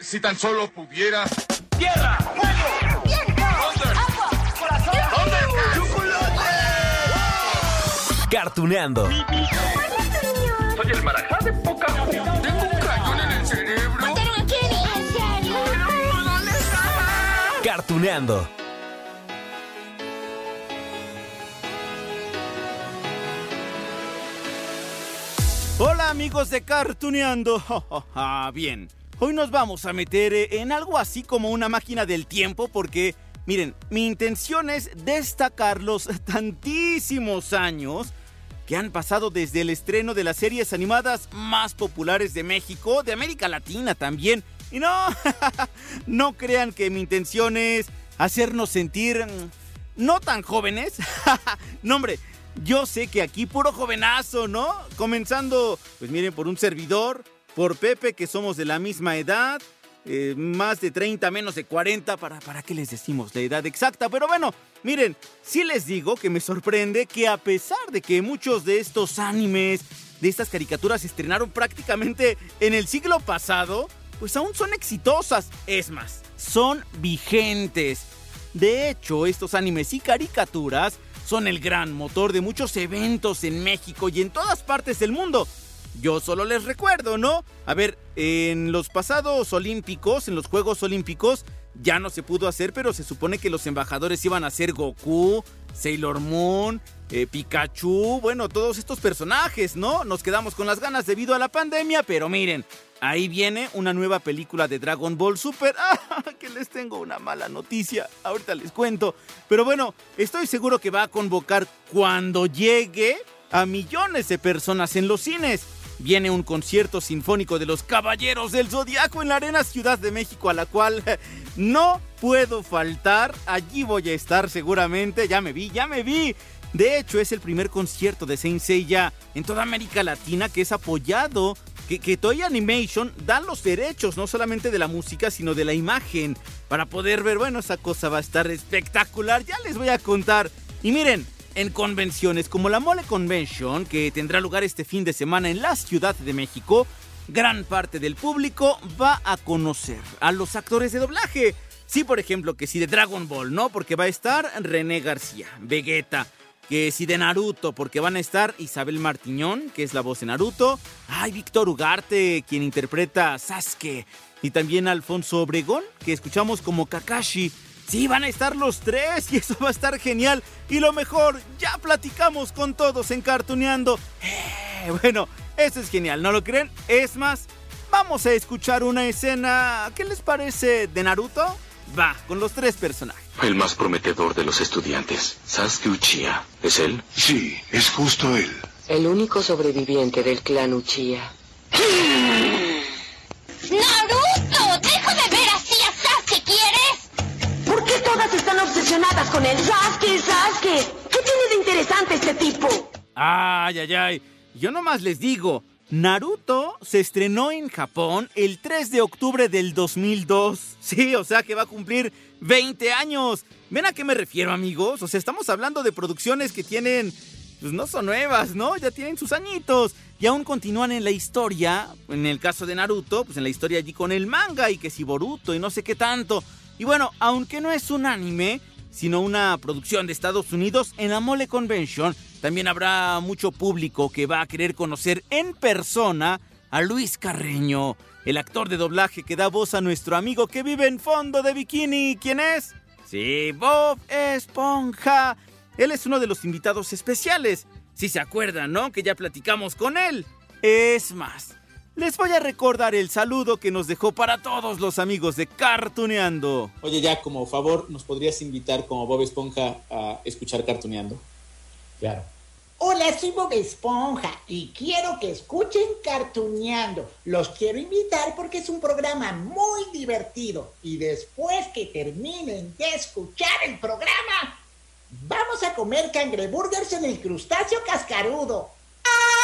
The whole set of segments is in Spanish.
Si tan solo pudiera. ¡Tierra! ¡Fuego! ¡Viento! ¡Agua! ¡Corazón! ¡Chocolate! Cartuneando. Soy el marajá de poca Tengo un cañón en el cerebro. ¿Mataron a Kenny? ¿En serio? ¿Dónde está? Cartuneando. Hola amigos de Cartuneando. Ah, Bien, hoy nos vamos a meter eh, en algo así como una máquina del tiempo porque, miren, mi intención es destacar los tantísimos años que han pasado desde el estreno de las series animadas más populares de México, de América Latina también. Y no, no crean que mi intención es hacernos sentir mm, no tan jóvenes. no, hombre, yo sé que aquí puro jovenazo, ¿no? Comenzando, pues miren, por un servidor, por Pepe, que somos de la misma edad, eh, más de 30, menos de 40, ¿para, ¿para qué les decimos la edad exacta? Pero bueno, miren, sí les digo que me sorprende que a pesar de que muchos de estos animes, de estas caricaturas se estrenaron prácticamente en el siglo pasado, pues aún son exitosas. Es más, son vigentes. De hecho, estos animes y caricaturas son el gran motor de muchos eventos en México y en todas partes del mundo. Yo solo les recuerdo, ¿no? A ver, en los pasados olímpicos, en los Juegos Olímpicos, ya no se pudo hacer, pero se supone que los embajadores iban a ser Goku, Sailor Moon, eh, Pikachu, bueno, todos estos personajes, ¿no? Nos quedamos con las ganas debido a la pandemia, pero miren, ahí viene una nueva película de Dragon Ball Super. ¡Ah! Que les tengo una mala noticia, ahorita les cuento. Pero bueno, estoy seguro que va a convocar cuando llegue a millones de personas en los cines. Viene un concierto sinfónico de los Caballeros del Zodiaco en la Arena Ciudad de México, a la cual no puedo faltar. Allí voy a estar seguramente. Ya me vi, ya me vi. De hecho, es el primer concierto de Saint Seiya en toda América Latina que es apoyado. Que, que Toy Animation dan los derechos, no solamente de la música, sino de la imagen. Para poder ver, bueno, esa cosa va a estar espectacular. Ya les voy a contar. Y miren, en convenciones como la Mole Convention, que tendrá lugar este fin de semana en la Ciudad de México, gran parte del público va a conocer a los actores de doblaje. Sí, por ejemplo, que si de Dragon Ball, ¿no? Porque va a estar René García, Vegeta. Que si de Naruto, porque van a estar Isabel Martiñón, que es la voz de Naruto. Ay, Víctor Ugarte, quien interpreta a Sasuke. Y también Alfonso Obregón, que escuchamos como Kakashi. Sí, van a estar los tres y eso va a estar genial. Y lo mejor, ya platicamos con todos en Cartuneando. Eh, bueno, eso es genial, ¿no lo creen? Es más, vamos a escuchar una escena, ¿qué les parece de Naruto? Va, con los tres personajes. El más prometedor de los estudiantes, Sasuke Uchiha. ¿Es él? Sí, es justo él. El único sobreviviente del clan Uchiha. ¡Naruto! Con él? Sasuke, Sasuke. ¿Qué tiene de interesante este tipo? Ay, ay, ay. Yo nomás les digo, Naruto se estrenó en Japón el 3 de octubre del 2002. Sí, o sea que va a cumplir 20 años. ¿Ven a qué me refiero, amigos? O sea, estamos hablando de producciones que tienen, pues no son nuevas, ¿no? Ya tienen sus añitos. Y aún continúan en la historia, en el caso de Naruto, pues en la historia allí con el manga y que si Boruto y no sé qué tanto. Y bueno, aunque no es un anime, sino una producción de Estados Unidos, en la Mole Convention también habrá mucho público que va a querer conocer en persona a Luis Carreño, el actor de doblaje que da voz a nuestro amigo que vive en fondo de bikini. ¿Quién es? Sí, Bob Esponja. Él es uno de los invitados especiales. Si se acuerdan, ¿no? Que ya platicamos con él. Es más, les voy a recordar el saludo que nos dejó para todos los amigos de Cartuneando. Oye, ya como favor, ¿nos podrías invitar como Bob Esponja a escuchar Cartuneando? Claro. Hola, soy Bob Esponja y quiero que escuchen Cartuneando. Los quiero invitar porque es un programa muy divertido. Y después que terminen de escuchar el programa, vamos a comer cangreburgers en el crustáceo cascarudo. Ah,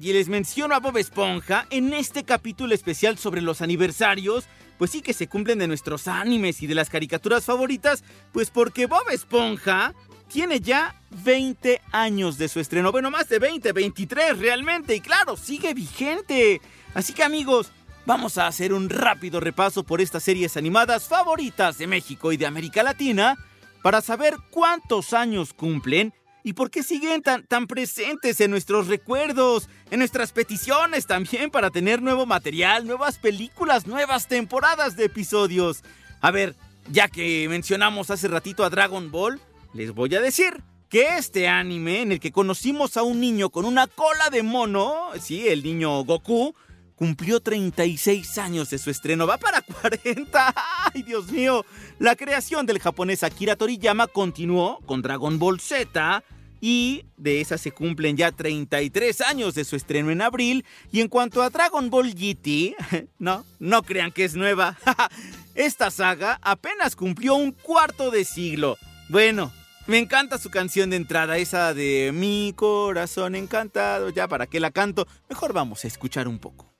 y les menciono a Bob Esponja en este capítulo especial sobre los aniversarios. Pues sí que se cumplen de nuestros animes y de las caricaturas favoritas, pues porque Bob Esponja tiene ya 20 años de su estreno. Bueno, más de 20, 23 realmente. Y claro, sigue vigente. Así que amigos, vamos a hacer un rápido repaso por estas series animadas favoritas de México y de América Latina para saber cuántos años cumplen y por qué siguen tan, tan presentes en nuestros recuerdos, en nuestras peticiones también para tener nuevo material, nuevas películas, nuevas temporadas de episodios. A ver, ya que mencionamos hace ratito a Dragon Ball, les voy a decir que este anime en el que conocimos a un niño con una cola de mono, sí, el niño Goku, cumplió 36 años de su estreno. Va para 40. ¡Ay, Dios mío! La creación del japonés Akira Toriyama continuó con Dragon Ball Z. Y de esa se cumplen ya 33 años de su estreno en abril. Y en cuanto a Dragon Ball GT, no, no crean que es nueva. Esta saga apenas cumplió un cuarto de siglo. Bueno, me encanta su canción de entrada, esa de Mi corazón encantado. Ya, ¿para qué la canto? Mejor vamos a escuchar un poco.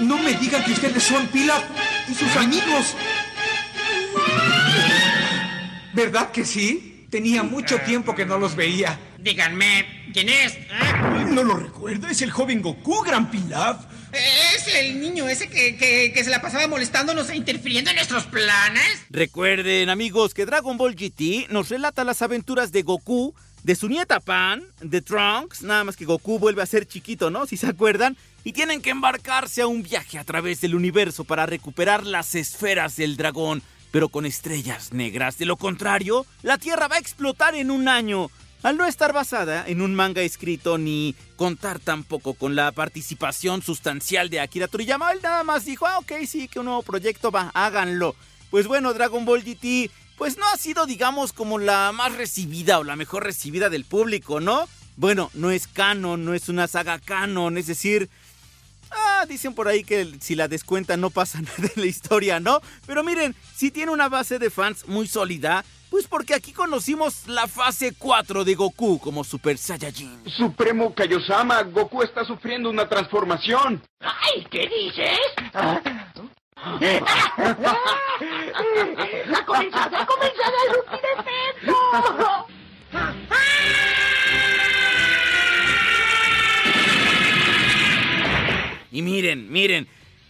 No me digan que ustedes son Pilaf y sus amigos. ¿Verdad que sí? Tenía mucho tiempo que no los veía. Díganme, ¿quién es? No lo recuerdo, es el joven Goku, Gran Pilaf. ¿Es el niño ese que, que, que, se la pasaba molestándonos e interfiriendo en nuestros planes? Recuerden, amigos, que Dragon Ball GT nos relata las aventuras de Goku, de su nieta Pan, de Trunks, nada más que Goku vuelve a ser chiquito, ¿no? Si se acuerdan, y tienen que embarcarse a un viaje a través del universo para recuperar las esferas del dragón, pero con estrellas negras. De lo contrario, la Tierra va a explotar en un año. Al no estar basada en un manga escrito ni contar tampoco con la participación sustancial de Akira Toriyama, él nada más dijo, ah, ok, sí, que un nuevo proyecto va, háganlo. Pues bueno, Dragon Ball GT, pues no ha sido, digamos, como la más recibida o la mejor recibida del público, ¿no? Bueno, no es canon, no es una saga canon, es decir, Ah, dicen por ahí que si la descuentan no pasa nada en la historia, ¿no? Pero miren, si tiene una base de fans muy sólida, pues porque aquí conocimos la fase 4 de Goku como Super Saiyajin. Supremo Kaiosama, Goku está sufriendo una transformación. ¡Ay! ¿Qué dices? ¡Ha comenzado! ¡Ha comenzado el ultimefecto! Y miren, miren,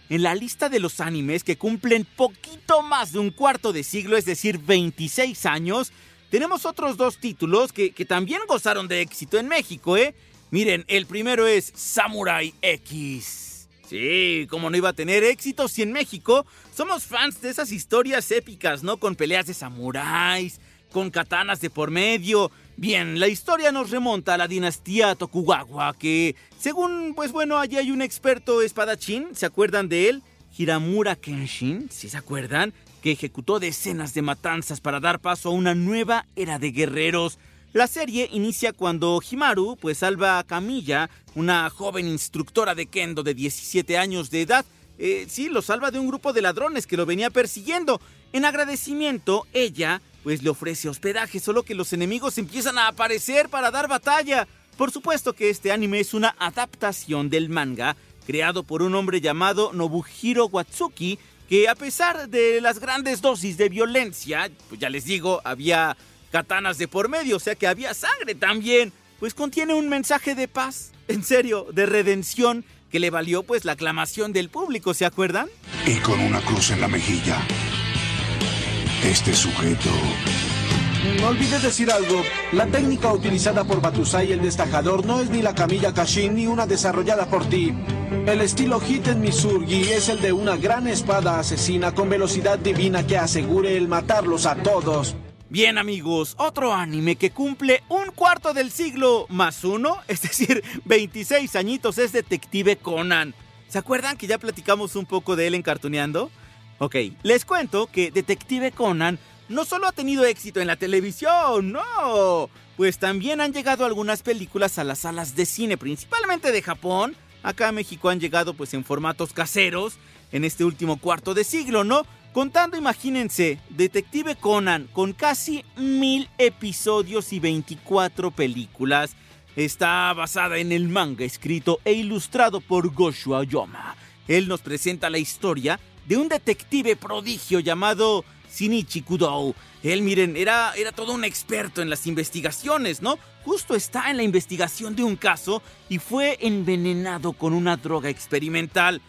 en la lista de los animes que cumplen poquito más de un cuarto de siglo, es decir, 26 años, tenemos otros dos títulos que, que también gozaron de éxito en México, ¿eh? Miren, el primero es Samurai X. Sí, como no iba a tener éxito si en México somos fans de esas historias épicas, ¿no? Con peleas de samuráis, con katanas de por medio. Bien, la historia nos remonta a la dinastía Tokugawa, que según, pues bueno, allí hay un experto espadachín, ¿se acuerdan de él? Hiramura Kenshin, si se acuerdan, que ejecutó decenas de matanzas para dar paso a una nueva era de guerreros. La serie inicia cuando Himaru pues salva a Camilla, una joven instructora de kendo de 17 años de edad. Eh, sí, lo salva de un grupo de ladrones que lo venía persiguiendo. En agradecimiento, ella pues le ofrece hospedaje, solo que los enemigos empiezan a aparecer para dar batalla. Por supuesto que este anime es una adaptación del manga creado por un hombre llamado Nobuhiro Watsuki, que a pesar de las grandes dosis de violencia, pues ya les digo, había katanas de por medio, o sea que había sangre también, pues contiene un mensaje de paz, en serio, de redención, que le valió pues la aclamación del público, ¿se acuerdan? Y con una cruz en la mejilla. Este sujeto... No olvides decir algo. La técnica utilizada por Batusai el destajador no es ni la camilla Kashin ni una desarrollada por ti. El estilo Hiten Misurgi es el de una gran espada asesina con velocidad divina que asegure el matarlos a todos. Bien amigos, otro anime que cumple un cuarto del siglo más uno, es decir, 26 añitos, es Detective Conan. ¿Se acuerdan que ya platicamos un poco de él en Cartuneando? Ok, les cuento que Detective Conan no solo ha tenido éxito en la televisión, no, pues también han llegado algunas películas a las salas de cine, principalmente de Japón. Acá a México han llegado pues en formatos caseros en este último cuarto de siglo, ¿no? Contando, imagínense, Detective Conan con casi mil episodios y 24 películas. Está basada en el manga escrito e ilustrado por Goshu Ayoma. Él nos presenta la historia de un detective prodigio llamado Shinichi Kudou. Él, miren, era, era todo un experto en las investigaciones, ¿no? Justo está en la investigación de un caso y fue envenenado con una droga experimental.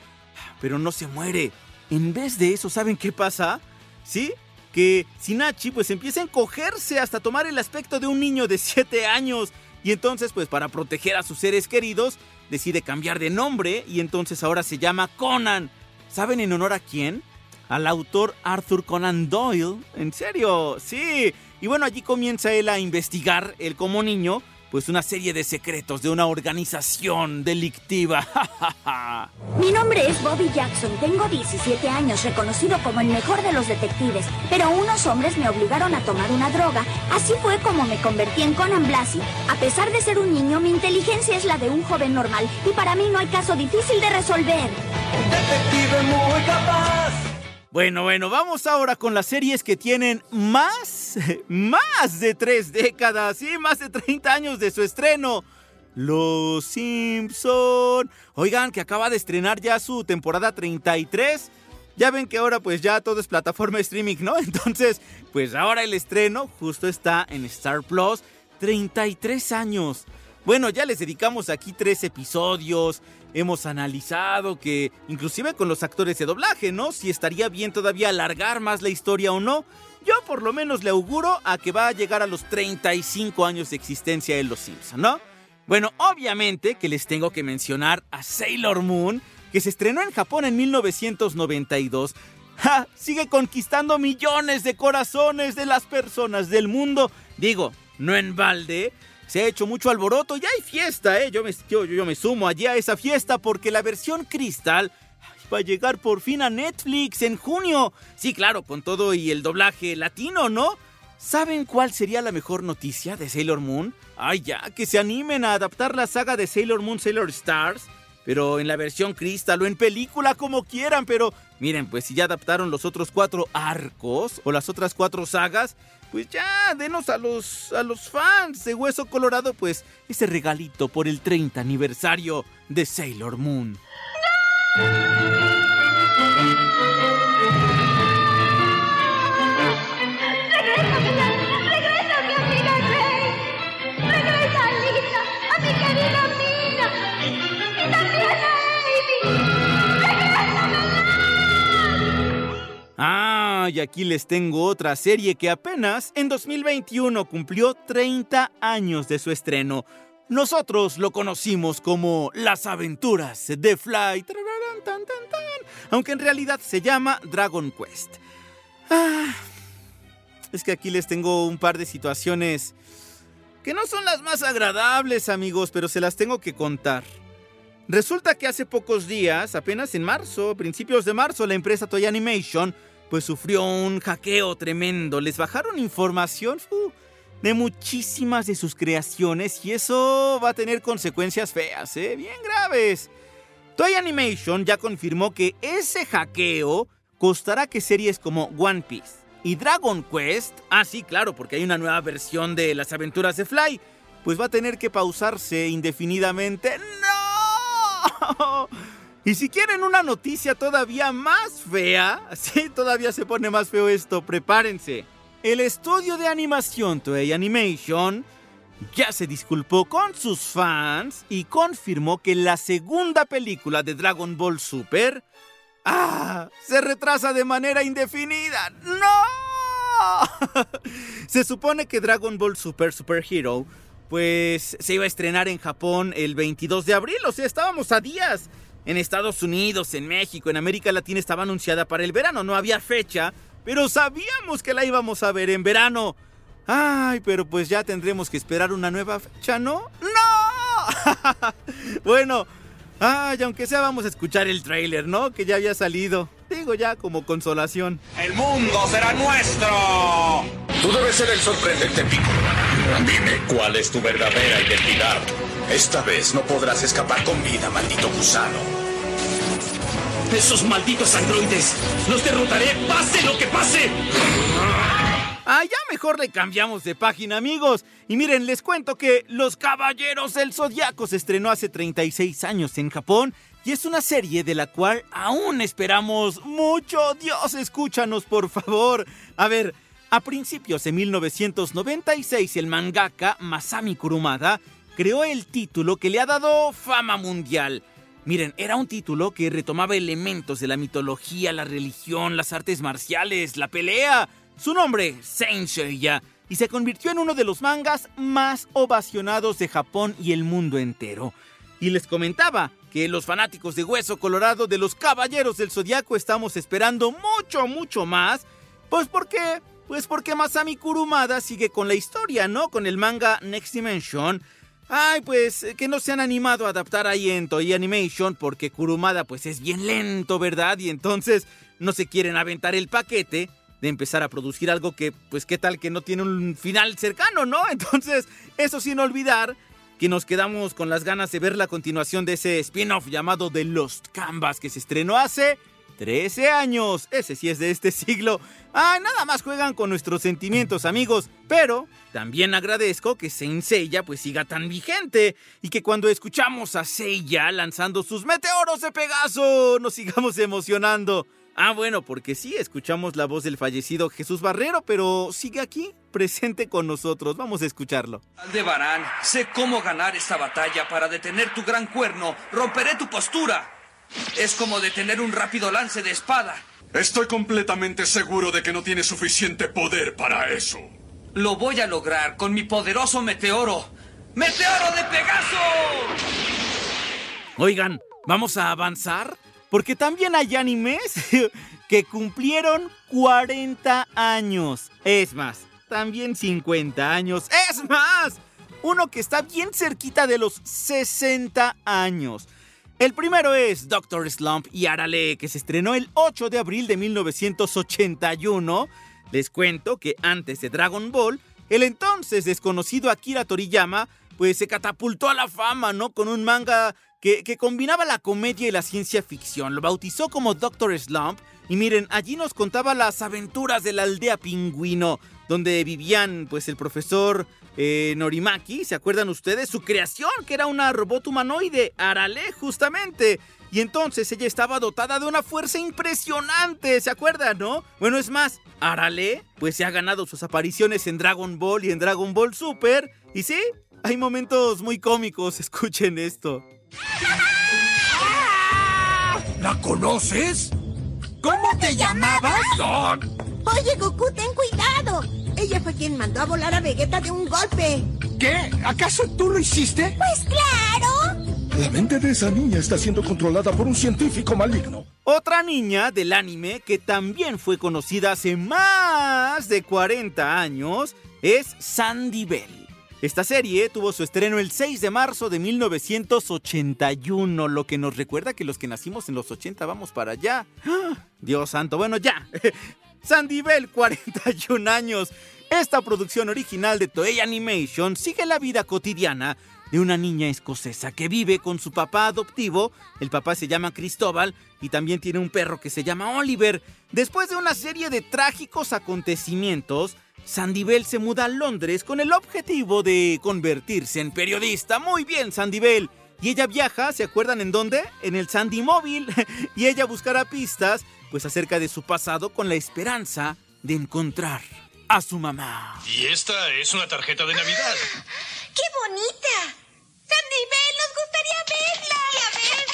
Pero no se muere. En vez de eso, ¿saben qué pasa? ¿Sí? Que Sinachi pues empieza a encogerse hasta tomar el aspecto de un niño de 7 años. Y entonces pues para proteger a sus seres queridos decide cambiar de nombre y entonces ahora se llama Conan. ¿Saben en honor a quién? Al autor Arthur Conan Doyle. ¿En serio? Sí. Y bueno, allí comienza él a investigar, él como niño, pues una serie de secretos de una organización delictiva. Mi nombre es Bobby Jackson, tengo 17 años, reconocido como el mejor de los detectives, pero unos hombres me obligaron a tomar una droga. Así fue como me convertí en Conan Blasi. A pesar de ser un niño, mi inteligencia es la de un joven normal y para mí no hay caso difícil de resolver. Detective muy capaz. Bueno, bueno, vamos ahora con las series que tienen más, más de tres décadas, y más de 30 años de su estreno. Los Simpson. Oigan, que acaba de estrenar ya su temporada 33. Ya ven que ahora pues ya todo es plataforma streaming, ¿no? Entonces, pues ahora el estreno justo está en Star Plus. 33 años. Bueno, ya les dedicamos aquí tres episodios. Hemos analizado que, inclusive con los actores de doblaje, ¿no? Si estaría bien todavía alargar más la historia o no. Yo por lo menos le auguro a que va a llegar a los 35 años de existencia de Los Simpson, ¿no? Bueno, obviamente que les tengo que mencionar a Sailor Moon, que se estrenó en Japón en 1992. ¡Ja! Sigue conquistando millones de corazones de las personas del mundo. Digo, no en balde. Se ha hecho mucho alboroto, ya hay fiesta, ¿eh? Yo me, yo, yo me sumo allí a esa fiesta porque la versión cristal va a llegar por fin a Netflix en junio. Sí, claro, con todo y el doblaje latino, ¿no? ¿Saben cuál sería la mejor noticia de Sailor Moon? Ay, ya, que se animen a adaptar la saga de Sailor Moon Sailor Stars, pero en la versión cristal o en película como quieran, pero miren, pues si ya adaptaron los otros cuatro arcos o las otras cuatro sagas, pues ya, denos a los, a los fans de Hueso Colorado, pues ese regalito por el 30 aniversario de Sailor Moon. Ah, y aquí les tengo otra serie que apenas en 2021 cumplió 30 años de su estreno. Nosotros lo conocimos como Las aventuras de Fly, aunque en realidad se llama Dragon Quest. Ah, es que aquí les tengo un par de situaciones que no son las más agradables, amigos, pero se las tengo que contar. Resulta que hace pocos días, apenas en marzo, principios de marzo, la empresa Toy Animation pues sufrió un hackeo tremendo. Les bajaron información de muchísimas de sus creaciones y eso va a tener consecuencias feas, ¿eh? bien graves. Toy Animation ya confirmó que ese hackeo costará que series como One Piece y Dragon Quest, ah sí, claro, porque hay una nueva versión de las aventuras de Fly, pues va a tener que pausarse indefinidamente. ¡No! Y si quieren una noticia todavía más fea, sí, todavía se pone más feo esto, prepárense. El estudio de animación Toei Animation ya se disculpó con sus fans y confirmó que la segunda película de Dragon Ball Super ¡Ah! Se retrasa de manera indefinida. ¡No! se supone que Dragon Ball Super Super Hero pues se iba a estrenar en Japón el 22 de abril, o sea, estábamos a días. En Estados Unidos, en México, en América Latina estaba anunciada para el verano, no había fecha, pero sabíamos que la íbamos a ver en verano. Ay, pero pues ya tendremos que esperar una nueva fecha, ¿no? ¡No! bueno, ay, aunque sea vamos a escuchar el tráiler, ¿no? Que ya había salido. Digo ya como consolación. ¡El mundo será nuestro! Tú debes ser el sorprendente Piccolo. Dime, ¿cuál es tu verdadera identidad? Esta vez no podrás escapar con vida, maldito gusano. ¡Esos malditos androides! ¡Los derrotaré, pase lo que pase! Ah, ya mejor le cambiamos de página, amigos. Y miren, les cuento que Los Caballeros del Zodiaco se estrenó hace 36 años en Japón y es una serie de la cual aún esperamos mucho. Dios, escúchanos, por favor. A ver, a principios de 1996, el mangaka Masami Kurumada creó el título que le ha dado fama mundial. Miren, era un título que retomaba elementos de la mitología, la religión, las artes marciales, la pelea. Su nombre, Saint Seiya, y se convirtió en uno de los mangas más ovacionados de Japón y el mundo entero. Y les comentaba que los fanáticos de Hueso Colorado de los Caballeros del Zodiaco estamos esperando mucho, mucho más. Pues porque, pues porque Masami Kurumada sigue con la historia, ¿no? Con el manga Next Dimension. Ay, pues que no se han animado a adaptar ahí en Toei Animation porque Kurumada pues es bien lento, ¿verdad? Y entonces no se quieren aventar el paquete de empezar a producir algo que, pues qué tal que no tiene un final cercano, ¿no? Entonces, eso sin olvidar que nos quedamos con las ganas de ver la continuación de ese spin-off llamado The Lost Canvas que se estrenó hace 13 años. Ese sí es de este siglo. Ah, nada más juegan con nuestros sentimientos, amigos. Pero también agradezco que Saint Seiya pues siga tan vigente y que cuando escuchamos a Seiya lanzando sus meteoros de Pegaso nos sigamos emocionando. Ah, bueno, porque sí, escuchamos la voz del fallecido Jesús Barrero, pero sigue aquí, presente con nosotros. Vamos a escucharlo. Aldebarán, sé cómo ganar esta batalla para detener tu gran cuerno. Romperé tu postura. Es como detener un rápido lance de espada. Estoy completamente seguro de que no tienes suficiente poder para eso. Lo voy a lograr con mi poderoso meteoro. ¡Meteoro de Pegaso! Oigan, ¿vamos a avanzar? Porque también hay animes que cumplieron 40 años. Es más, también 50 años. Es más, uno que está bien cerquita de los 60 años. El primero es Doctor Slump y Arale, que se estrenó el 8 de abril de 1981. Les cuento que antes de Dragon Ball, el entonces desconocido Akira Toriyama, pues se catapultó a la fama, ¿no? Con un manga que, que, combinaba la comedia y la ciencia ficción. Lo bautizó como Doctor Slump. Y miren, allí nos contaba las aventuras de la aldea pingüino, donde vivían pues el profesor eh, Norimaki, ¿se acuerdan ustedes? Su creación, que era una robot humanoide, Arale, justamente. Y entonces ella estaba dotada de una fuerza impresionante, ¿se acuerdan, no? Bueno, es más, Arale, pues se ha ganado sus apariciones en Dragon Ball y en Dragon Ball Super. Y sí, hay momentos muy cómicos, escuchen esto. ¿La conoces? ¿Cómo te llamabas? Oye, Goku, ten cuidado. Ella fue quien mandó a volar a Vegeta de un golpe. ¿Qué? ¿Acaso tú lo hiciste? Pues claro. La mente de esa niña está siendo controlada por un científico maligno. Otra niña del anime que también fue conocida hace más de 40 años es Sandy Bell. Esta serie tuvo su estreno el 6 de marzo de 1981, lo que nos recuerda que los que nacimos en los 80 vamos para allá. Dios santo, bueno, ya. Sandy Bell, 41 años. Esta producción original de Toei Animation sigue la vida cotidiana de una niña escocesa que vive con su papá adoptivo. El papá se llama Cristóbal y también tiene un perro que se llama Oliver. Después de una serie de trágicos acontecimientos, Sandy Bell se muda a Londres con el objetivo de convertirse en periodista. Muy bien, Sandy Bell. Y ella viaja, ¿se acuerdan en dónde? En el Sandy Móvil. y ella buscará pistas, pues acerca de su pasado con la esperanza de encontrar a su mamá. Y esta es una tarjeta de Navidad. ¡Qué bonita! Sandy Bell, nos gustaría verla. Y a ver.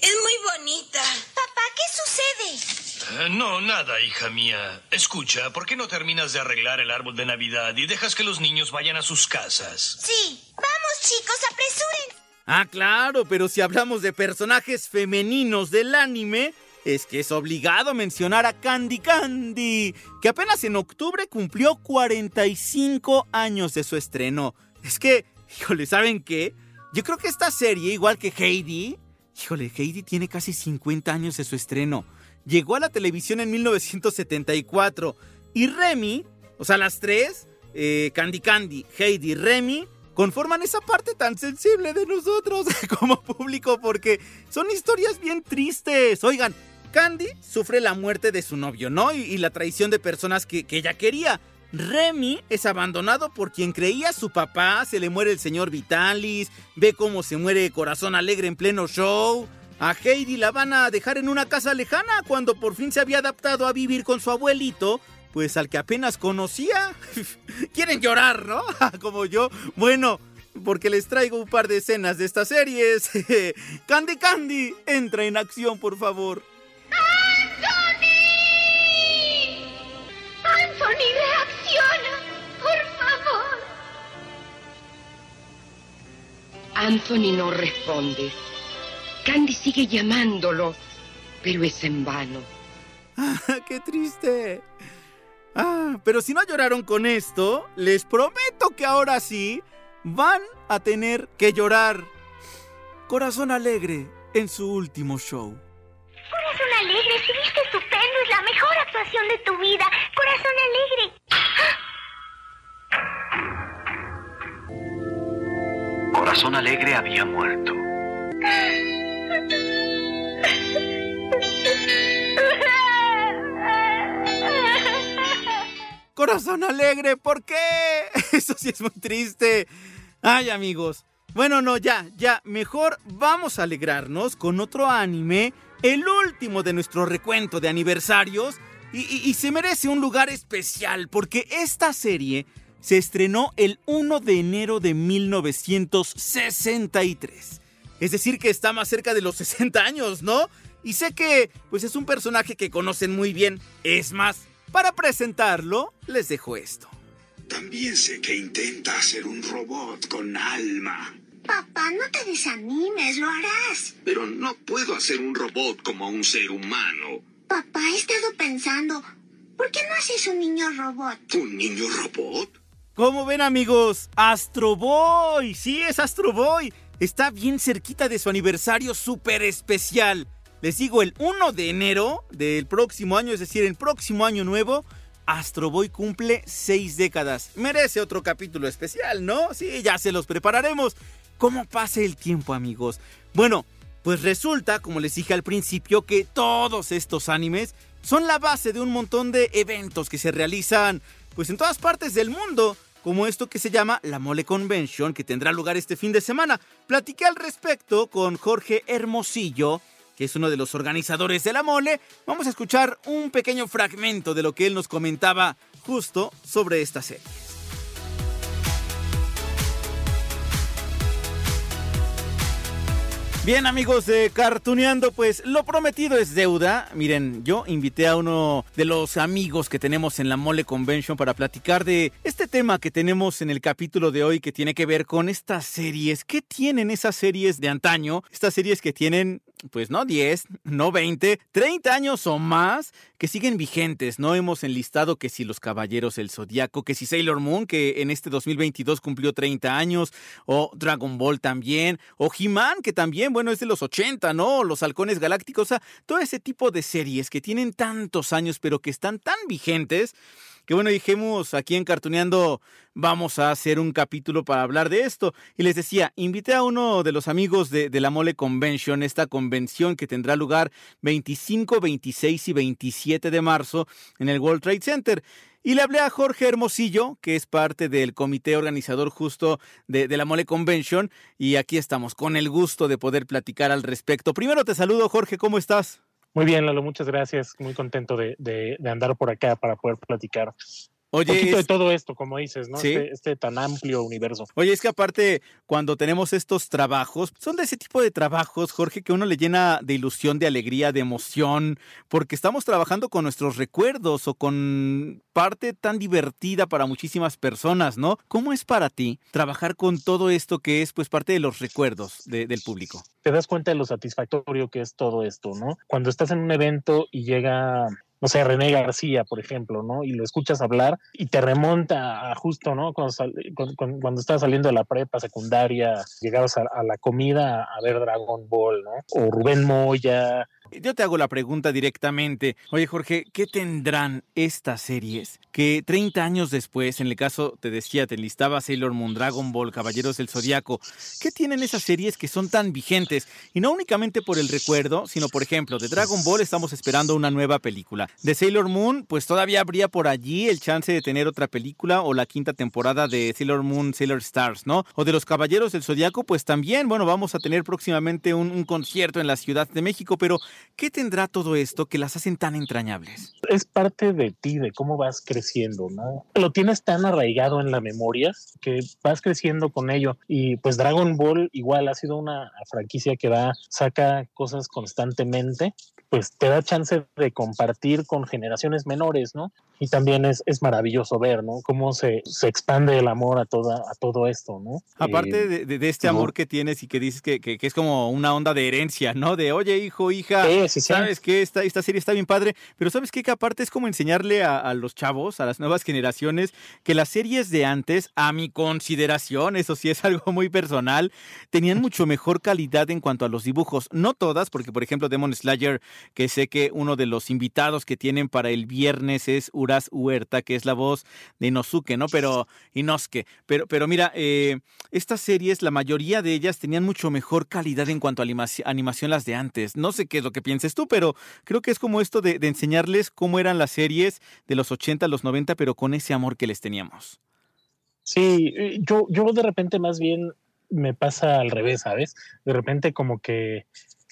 Es muy bonita. Papá, ¿qué sucede? Uh, no, nada, hija mía. Escucha, ¿por qué no terminas de arreglar el árbol de Navidad y dejas que los niños vayan a sus casas? Sí. Vamos, chicos, apresuren. Ah, claro, pero si hablamos de personajes femeninos del anime, es que es obligado mencionar a Candy Candy, que apenas en octubre cumplió 45 años de su estreno. Es que, híjole, ¿saben qué? Yo creo que esta serie, igual que Heidi, híjole, Heidi tiene casi 50 años de su estreno. Llegó a la televisión en 1974 y Remy, o sea, las tres, eh, Candy Candy, Heidi Remy, conforman esa parte tan sensible de nosotros como público porque son historias bien tristes. Oigan, Candy sufre la muerte de su novio, ¿no? Y, la traición de personas que, que, ella quería. Remy es abandonado por quien creía su papá, se le muere el señor Vitalis, ve cómo se muere Corazón Alegre en pleno show. A Heidi la van a dejar en una casa lejana cuando por fin se había adaptado a vivir con su abuelito, pues al que apenas conocía. Quieren llorar, ¿no? Como yo. Bueno, porque les traigo un par de escenas de estas series. Candy Candy, entra en acción, por favor. Anthony no responde. Candy sigue llamándolo, pero es en vano. ¡Qué triste! Ah, pero si no lloraron con esto, les prometo que ahora sí van a tener que llorar. Corazón Alegre en su último show. Corazón Alegre, estuviste estupendo, es la mejor actuación de tu vida. Corazón Alegre. Corazón Alegre había muerto. Corazón Alegre, ¿por qué? Eso sí es muy triste. Ay, amigos. Bueno, no, ya, ya. Mejor vamos a alegrarnos con otro anime, el último de nuestro recuento de aniversarios. Y, y- se merece un lugar especial porque esta serie se estrenó el 1 de enero de 1963. Es decir, que está más cerca de los 60 años, ¿no? Y sé que, pues es un personaje que conocen muy bien. Es más, para presentarlo, les dejo esto. También sé que intenta hacer un robot con alma. Papá, no te desanimes, lo harás. Pero no puedo hacer un robot como un ser humano. Papá, he estado pensando, ¿por qué no haces un niño robot? ¿Un niño robot? ¿Cómo ven amigos? Astro Boy, sí es Astro Boy. Está bien cerquita de su aniversario súper especial. Les digo, el 1 de enero del próximo año, es decir, el próximo año nuevo, Astro Boy cumple seis décadas. Merece otro capítulo especial, ¿no? Sí, ya se los prepararemos. ¿Cómo pasa el tiempo, amigos? Bueno, pues resulta, como les dije al principio, que todos estos animes son la base de un montón de eventos que se realizan pues en todas partes del mundo, como esto que se llama la Mole Convention, que tendrá lugar este fin de semana. Platiqué al respecto con Jorge Hermosillo, que es uno de los organizadores de la Mole. Vamos a escuchar un pequeño fragmento de lo que él nos comentaba justo sobre esta serie. Bien amigos de Cartuneando, pues lo prometido es deuda. Miren, yo invité a uno de los amigos que tenemos en la Mole Convention para platicar de este tema que tenemos en el capítulo de hoy que tiene que ver con estas series. ¿Qué tienen esas series de antaño? Estas series que tienen, pues no 10, no 20, 30 años o más que siguen vigentes. No hemos enlistado que si Los Caballeros del Zodiaco, que si Sailor Moon, que en este 2022 cumplió 30 años, o Dragon Ball también, o He-Man, que también, bueno, es de los 80, ¿no? Los Halcones Galácticos, o sea, todo ese tipo de series que tienen tantos años, pero que están tan vigentes. Que bueno, dijimos aquí en Cartuneando, vamos a hacer un capítulo para hablar de esto. Y les decía, invité a uno de los amigos de, la Mole Convention, esta convención que tendrá lugar 25, 26 y 27 de marzo en el World Trade Center. Y le hablé a Jorge Hermosillo, que es parte del comité organizador justo de, de la Mole Convention. Y aquí estamos, con el gusto de poder platicar al respecto. Primero te saludo, Jorge, ¿cómo estás? Muy bien, Lalo, muchas gracias. Muy contento de, de- de andar por acá para poder platicar Oye, un poquito es- de todo esto, como dices, ¿no? Sí. Este, este tan amplio universo. Oye, es que aparte, cuando tenemos estos trabajos, son de ese tipo de trabajos, Jorge, que uno le llena de ilusión, de alegría, de emoción, porque estamos trabajando con nuestros recuerdos o con parte tan divertida para muchísimas personas, ¿no? ¿Cómo es para ti trabajar con todo esto que es, pues, parte de los recuerdos de- del público? Te das cuenta de lo satisfactorio que es todo esto, ¿no? Cuando estás en un evento y llega, no sé, René García, por ejemplo, ¿no? Y lo escuchas hablar y te remonta a justo, ¿no? Cuando, sal- saliendo de la prepa secundaria, llegabas a, a la comida a ver Dragon Ball, ¿no? O Rubén Moya, Yo te hago la pregunta directamente. Oye, Jorge, ¿qué tendrán estas series que 30 años después, en el caso, te decía, te listaba Sailor Moon, Dragon Ball, Caballeros del Zodiaco, ¿qué tienen esas series que son tan vigentes? Y no únicamente por el recuerdo, sino, por ejemplo, de Dragon Ball estamos esperando una nueva película. De Sailor Moon, pues todavía habría por allí el chance de tener otra película o la quinta temporada de Sailor Moon, Sailor Stars, ¿no? O de los Caballeros del Zodiaco, pues también, bueno, vamos a tener próximamente un, un concierto en la Ciudad de México, pero ¿Qué tendrá todo esto que las hacen tan entrañables? Es parte de ti, de cómo vas creciendo, ¿no? Lo tienes tan arraigado en la memoria que vas creciendo con ello. Y pues Dragon Ball igual ha sido una franquicia que va, saca cosas constantemente pues te da chance de compartir con generaciones menores, ¿no? Y también es, es maravilloso ver, ¿no? Cómo se, se expande el amor a, toda, a todo esto, ¿no? Aparte eh, de, de, este amor que tienes y que dices que, que, que, es como una onda de herencia, ¿no? De, oye, hijo, hija, sí, sí, sí. ¿sabes que esta, esta serie está bien padre? Pero ¿sabes qué? Que aparte es como enseñarle a, a, los chavos, a las nuevas generaciones, que las series de antes, a mi consideración, eso sí es algo muy personal, tenían mucho mejor calidad en cuanto a los dibujos. No todas, porque por ejemplo Demon Slayer que sé que uno de los invitados que tienen para el viernes es Uras Huerta, que es la voz de Inosuke, ¿no? Pero, Inosuke. Pero, pero mira, eh, estas series, la mayoría de ellas tenían mucho mejor calidad en cuanto a animación las de antes. No sé qué es lo que pienses tú, pero creo que es como esto de, enseñarles cómo eran las series de los 80 a los 90, pero con ese amor que les teníamos. Sí, yo, yo de repente más bien me pasa al revés, ¿sabes? De repente como que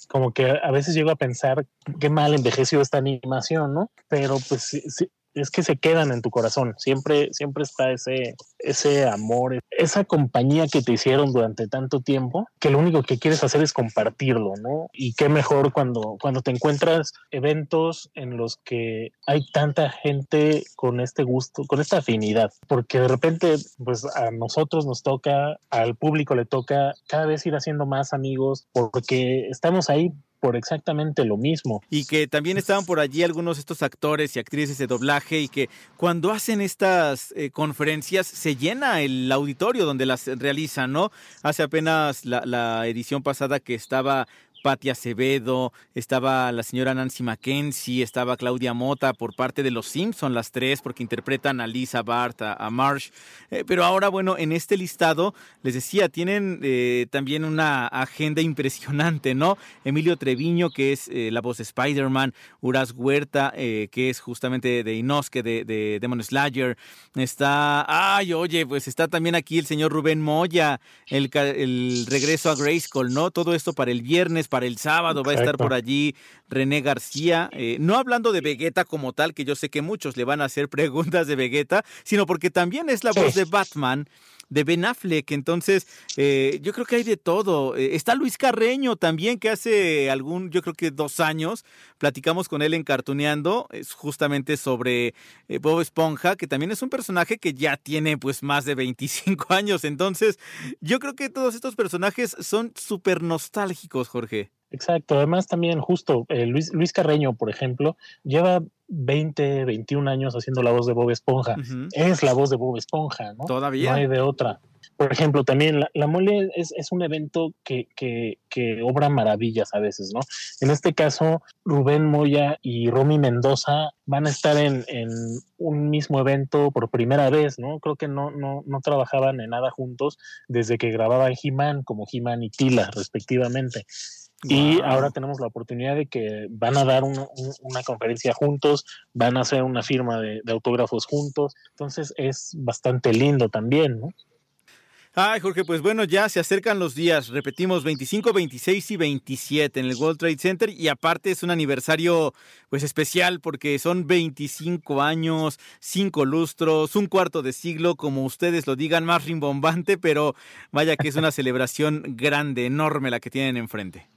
como que a veces llego a pensar qué mal envejeció esta animación, ¿no? Pero pues sí, sí, es que se quedan en tu corazón. Siempre, siempre está ese, ese amor, esa compañía que te hicieron durante tanto tiempo, que lo único que quieres hacer es compartirlo, ¿no? Y qué mejor cuando, cuando te encuentras eventos en los que hay tanta gente con este gusto, con esta afinidad, porque de repente, pues a nosotros nos toca, al público le toca cada vez ir haciendo más amigos, porque estamos ahí por exactamente lo mismo. Y que también estaban por allí algunos de estos actores y actrices de doblaje y que cuando hacen estas eh, conferencias se llena el auditorio donde las realizan, ¿no? Hace apenas la, la edición pasada que estaba Patti Acevedo, estaba la señora Nancy Mackenzie, estaba Claudia Mota por parte de los Simpson, las tres, porque interpretan a Lisa Bart, a, Marsh. Eh, pero ahora, bueno, en este listado, les decía, tienen eh, también una agenda impresionante, ¿no? Emilio Treviño, que es eh, la voz de Spider-Man, Uras Huerta, que es justamente de Inosuke, de, de Demon Slayer. Está, ay, oye, pues está también aquí el señor Rubén Moya, el, el regreso a Grayskull, ¿no? Todo esto para el viernes, para el sábado va a estar por allí René García, eh, no hablando de Vegeta como tal, que yo sé que muchos le van a hacer preguntas de Vegeta, sino porque también es la sí. voz de Batman de Ben Affleck. Entonces, eh, yo creo que hay de todo. Eh, está Luis Carreño también, que hace algún, yo creo que dos años, platicamos con él en Cartuneando, es justamente sobre eh, Bob Esponja, que también es un personaje que ya tiene pues más de 25 años. Entonces, yo creo que todos estos personajes son súper nostálgicos, Jorge. Exacto, además también justo Luis, Luis Carreño, por ejemplo, lleva 20, 21 años haciendo la voz de Bob Esponja. Uh -huh. Es la voz de Bob Esponja, ¿no? Todavía. No hay de otra. Por ejemplo, también la, la mole es, es, un evento que, que, que, obra maravillas a veces, ¿no? En este caso, Rubén Moya y Romy Mendoza van a estar en, en un mismo evento por primera vez, ¿no? Creo que no, no, no trabajaban en nada juntos desde que grababan He-Man, como He-Man y Tila, respectivamente. Y ahora tenemos la oportunidad de que van a dar un, un, una conferencia juntos, van a hacer una firma de, de, autógrafos juntos. Entonces es bastante lindo también, ¿no? Ay, Jorge, pues bueno, ya se acercan los días. Repetimos 25, 26 y 27 en el World Trade Center. Y aparte es un aniversario pues especial porque son 25 años, 5 lustros, un cuarto de siglo, como ustedes lo digan, más rimbombante, pero vaya que es una celebración grande, enorme la que tienen enfrente.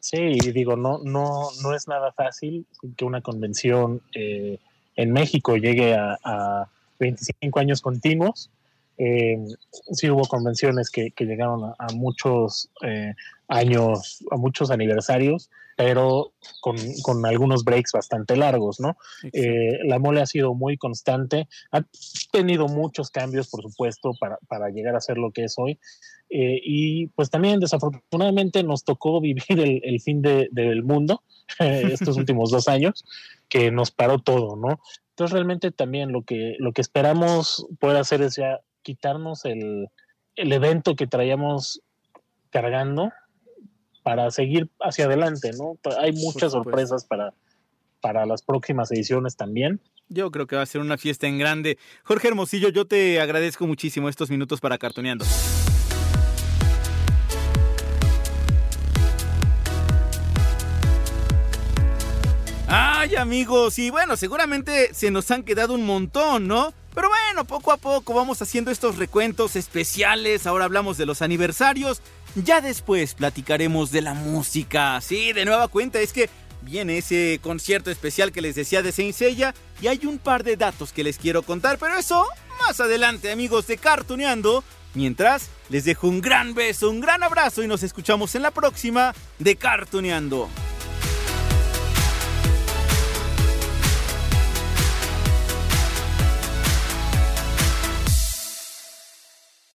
Sí, digo, no, no, no es nada fácil que una convención eh, en México llegue a, a, 25 años continuos. Eh, sí hubo convenciones que, que llegaron a, a muchos eh, años, a muchos aniversarios, pero con, con algunos breaks bastante largos, ¿no? Eh, la mole ha sido muy constante, ha tenido muchos cambios, por supuesto, para, para llegar a ser lo que es hoy. Eh, y pues también desafortunadamente nos tocó vivir el, el fin de, del mundo estos últimos dos años, que nos paró todo, ¿no? Entonces realmente también lo que, lo que esperamos poder hacer es ya quitarnos el, el evento que traíamos cargando para seguir hacia adelante, ¿no? Hay muchas sorpresas para, para las próximas ediciones también. Yo creo que va a ser una fiesta en grande. Jorge Hermosillo, yo te agradezco muchísimo estos minutos para Cartoneando. Vaya amigos, y bueno, seguramente se nos han quedado un montón, ¿no? Pero bueno, poco a poco vamos haciendo estos recuentos especiales, ahora hablamos de los aniversarios, ya después platicaremos de la música. Sí, de nueva cuenta, es que viene ese concierto especial que les decía de Saint Seiya y hay un par de datos que les quiero contar, pero eso más adelante amigos de Cartuneando. Mientras, les dejo un gran beso, un gran abrazo y nos escuchamos en la próxima de Cartuneando.